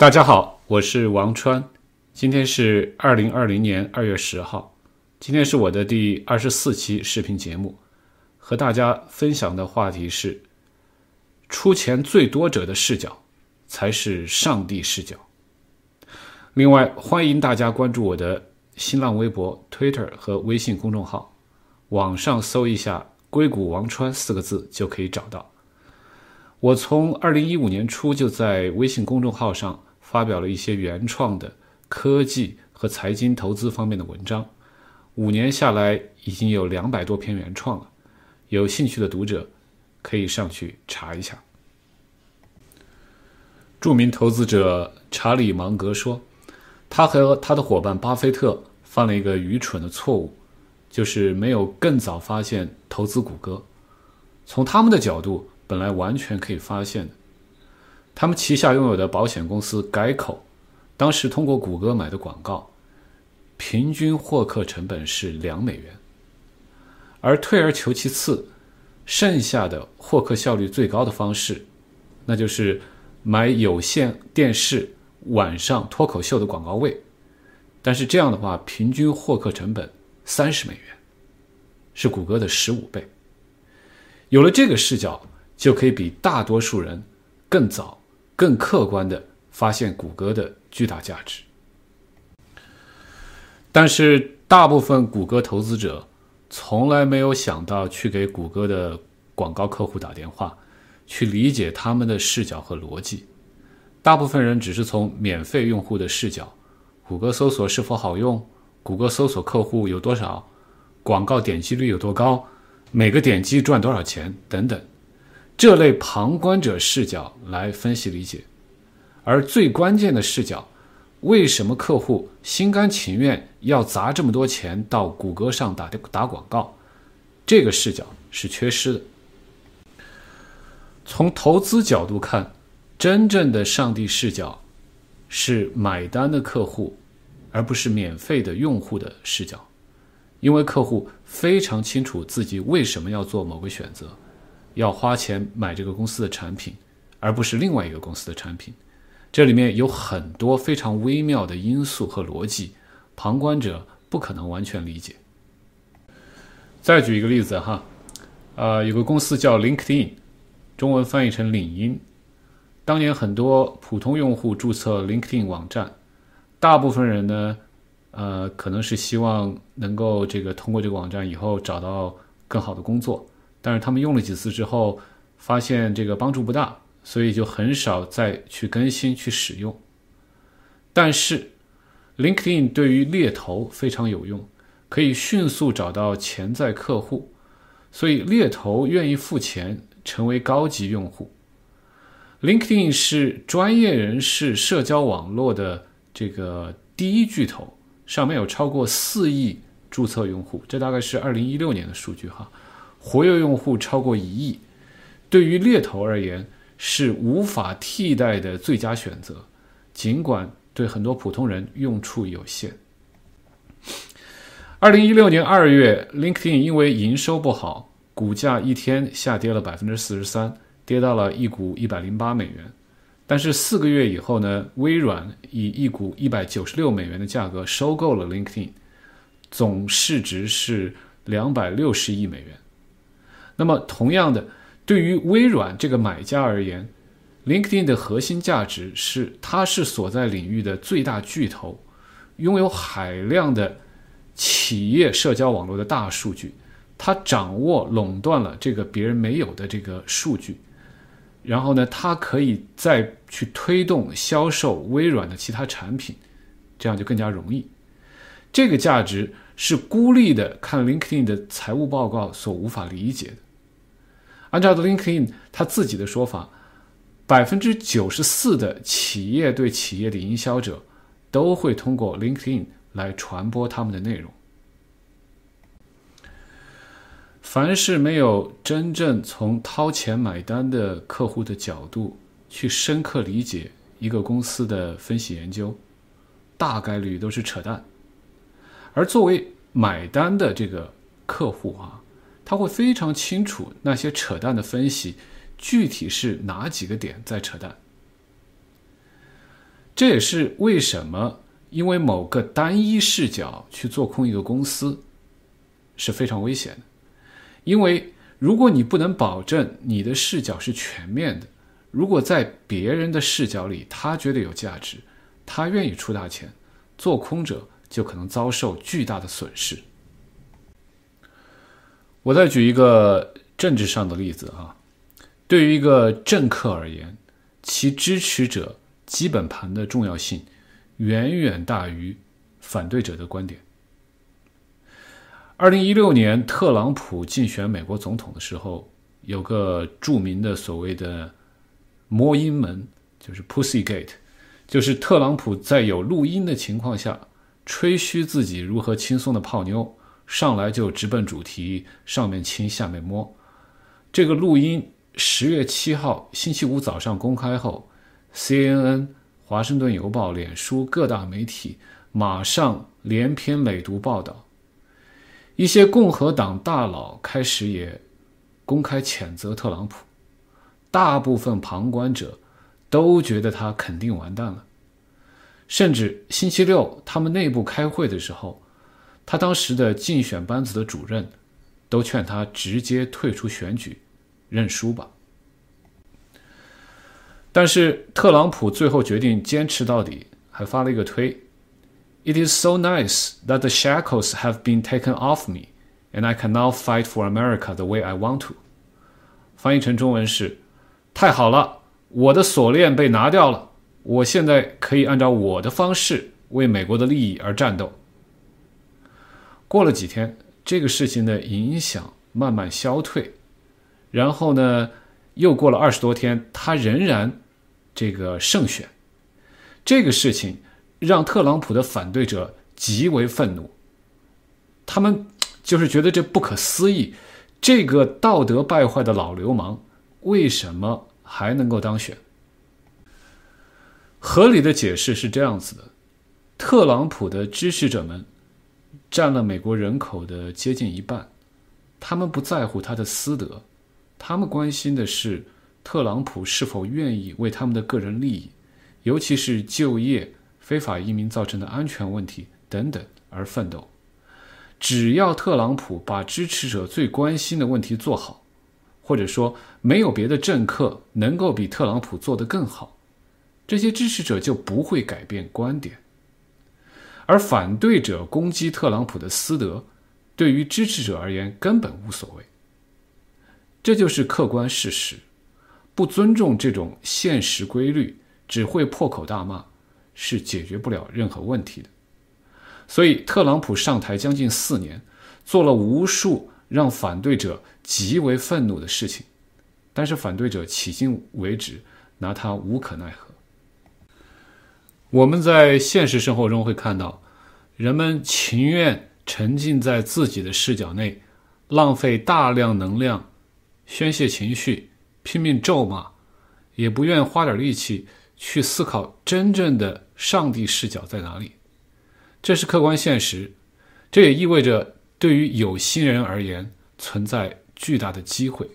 大家好，我是王川，今天是二零二零年二月十号，今天是我的第二十四期视频节目，和大家分享的话题是：出钱最多者的视角才是上帝视角。另外，欢迎大家关注我的新浪微博、Twitter 和微信公众号，网上搜一下“硅谷王川”四个字就可以找到。我从二零一五年初就在微信公众号上。发表了一些原创的科技和财经投资方面的文章，五年下来已经有两百多篇原创了。有兴趣的读者可以上去查一下。著名投资者查理芒格说，他和他的伙伴巴菲特犯了一个愚蠢的错误，就是没有更早发现投资谷歌。从他们的角度，本来完全可以发现的。他们旗下拥有的保险公司改口，当时通过谷歌买的广告，平均获客成本是两美元。而退而求其次，剩下的获客效率最高的方式，那就是买有线电视晚上脱口秀的广告位。但是这样的话，平均获客成本三十美元，是谷歌的十五倍。有了这个视角，就可以比大多数人更早。更客观的发现谷歌的巨大价值，但是大部分谷歌投资者从来没有想到去给谷歌的广告客户打电话，去理解他们的视角和逻辑。大部分人只是从免费用户的视角，谷歌搜索是否好用，谷歌搜索客户有多少，广告点击率有多高，每个点击赚多少钱等等。这类旁观者视角来分析理解，而最关键的视角，为什么客户心甘情愿要砸这么多钱到谷歌上打打广告？这个视角是缺失的。从投资角度看，真正的上帝视角是买单的客户，而不是免费的用户的视角，因为客户非常清楚自己为什么要做某个选择。要花钱买这个公司的产品，而不是另外一个公司的产品，这里面有很多非常微妙的因素和逻辑，旁观者不可能完全理解。再举一个例子哈，呃，有个公司叫 LinkedIn，中文翻译成领英。当年很多普通用户注册 LinkedIn 网站，大部分人呢，呃，可能是希望能够这个通过这个网站以后找到更好的工作。但是他们用了几次之后，发现这个帮助不大，所以就很少再去更新去使用。但是，LinkedIn 对于猎头非常有用，可以迅速找到潜在客户，所以猎头愿意付钱成为高级用户。LinkedIn 是专业人士社交网络的这个第一巨头，上面有超过四亿注册用户，这大概是二零一六年的数据哈。活跃用户超过一亿，对于猎头而言是无法替代的最佳选择，尽管对很多普通人用处有限。二零一六年二月，LinkedIn 因为营收不好，股价一天下跌了百分之四十三，跌到了一股一百零八美元。但是四个月以后呢，微软以一股一百九十六美元的价格收购了 LinkedIn，总市值是两百六十亿美元。那么，同样的，对于微软这个买家而言，LinkedIn 的核心价值是它是所在领域的最大巨头，拥有海量的企业社交网络的大数据，它掌握垄断了这个别人没有的这个数据，然后呢，它可以再去推动销售微软的其他产品，这样就更加容易。这个价值是孤立的看 LinkedIn 的财务报告所无法理解的。按照 LinkedIn 他自己的说法，百分之九十四的企业对企业的营销者都会通过 LinkedIn 来传播他们的内容。凡是没有真正从掏钱买单的客户的角度去深刻理解一个公司的分析研究，大概率都是扯淡。而作为买单的这个客户啊。他会非常清楚那些扯淡的分析，具体是哪几个点在扯淡。这也是为什么因为某个单一视角去做空一个公司是非常危险的，因为如果你不能保证你的视角是全面的，如果在别人的视角里他觉得有价值，他愿意出大钱，做空者就可能遭受巨大的损失。我再举一个政治上的例子啊，对于一个政客而言，其支持者基本盘的重要性远远大于反对者的观点。二零一六年，特朗普竞选美国总统的时候，有个著名的所谓的“摸阴门”，就是 “Pussy Gate”，就是特朗普在有录音的情况下，吹嘘自己如何轻松的泡妞，上来就直奔主题，上面亲，下面摸。这个录音十月七号星期五早上公开后，CNN、华盛顿邮报、脸书各大媒体马上连篇累牍报道。一些共和党大佬开始也公开谴责特朗普，大部分旁观者都觉得他肯定完蛋了。甚至星期六他们内部开会的时候，他当时的竞选班子的主任都劝他直接退出选举，认输吧。但是特朗普最后决定坚持到底，还发了一个推。It is so nice that the shackles have been taken off me, and I can now fight for America the way I want to. 翻译成中文是：太好了，我的锁链被拿掉了，我现在可以按照我的方式为美国的利益而战斗。过了几天，这个事情的影响慢慢消退，然后呢，又过了二十多天，他仍然这个胜选。这个事情。让特朗普的反对者极为愤怒，他们就是觉得这不可思议，这个道德败坏的老流氓为什么还能够当选？合理的解释是这样子的：特朗普的支持者们占了美国人口的接近一半，他们不在乎他的私德，他们关心的是特朗普是否愿意为他们的个人利益，尤其是就业。非法移民造成的安全问题等等而奋斗。只要特朗普把支持者最关心的问题做好，或者说没有别的政客能够比特朗普做得更好，这些支持者就不会改变观点。而反对者攻击特朗普的私德，对于支持者而言根本无所谓。这就是客观事实。不尊重这种现实规律，只会破口大骂。是解决不了任何问题的，所以特朗普上台将近四年，做了无数让反对者极为愤怒的事情，但是反对者迄今为止拿他无可奈何。我们在现实生活中会看到，人们情愿沉浸在自己的视角内，浪费大量能量，宣泄情绪，拼命咒骂，也不愿花点力气。去思考真正的上帝视角在哪里，这是客观现实。这也意味着对于有心人而言存在巨大的机会。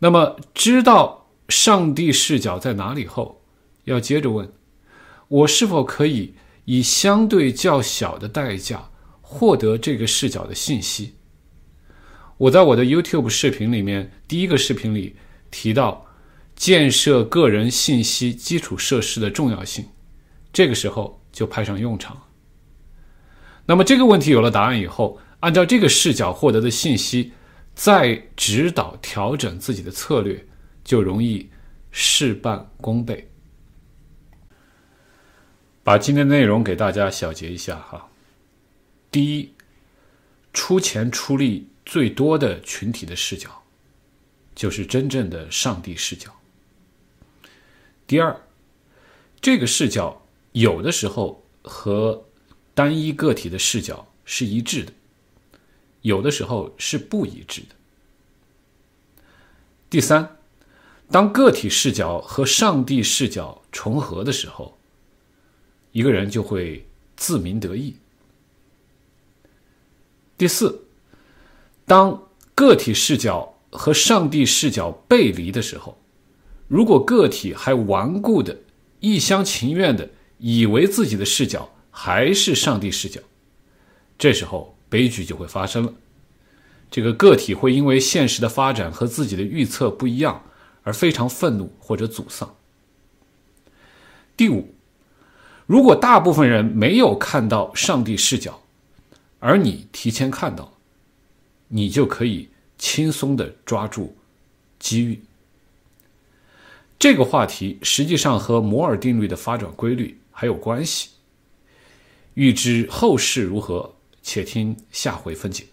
那么，知道上帝视角在哪里后，要接着问：我是否可以以相对较小的代价获得这个视角的信息？我在我的 YouTube 视频里面第一个视频里提到。建设个人信息基础设施的重要性，这个时候就派上用场。那么这个问题有了答案以后，按照这个视角获得的信息，再指导调整自己的策略，就容易事半功倍。把今天的内容给大家小结一下哈。第一，出钱出力最多的群体的视角，就是真正的上帝视角。第二，这个视角有的时候和单一个体的视角是一致的，有的时候是不一致的。第三，当个体视角和上帝视角重合的时候，一个人就会自鸣得意。第四，当个体视角和上帝视角背离的时候。如果个体还顽固的一厢情愿的以为自己的视角还是上帝视角，这时候悲剧就会发生了。这个个体会因为现实的发展和自己的预测不一样而非常愤怒或者沮丧。第五，如果大部分人没有看到上帝视角，而你提前看到，你就可以轻松的抓住机遇。这个话题实际上和摩尔定律的发展规律还有关系。欲知后事如何，且听下回分解。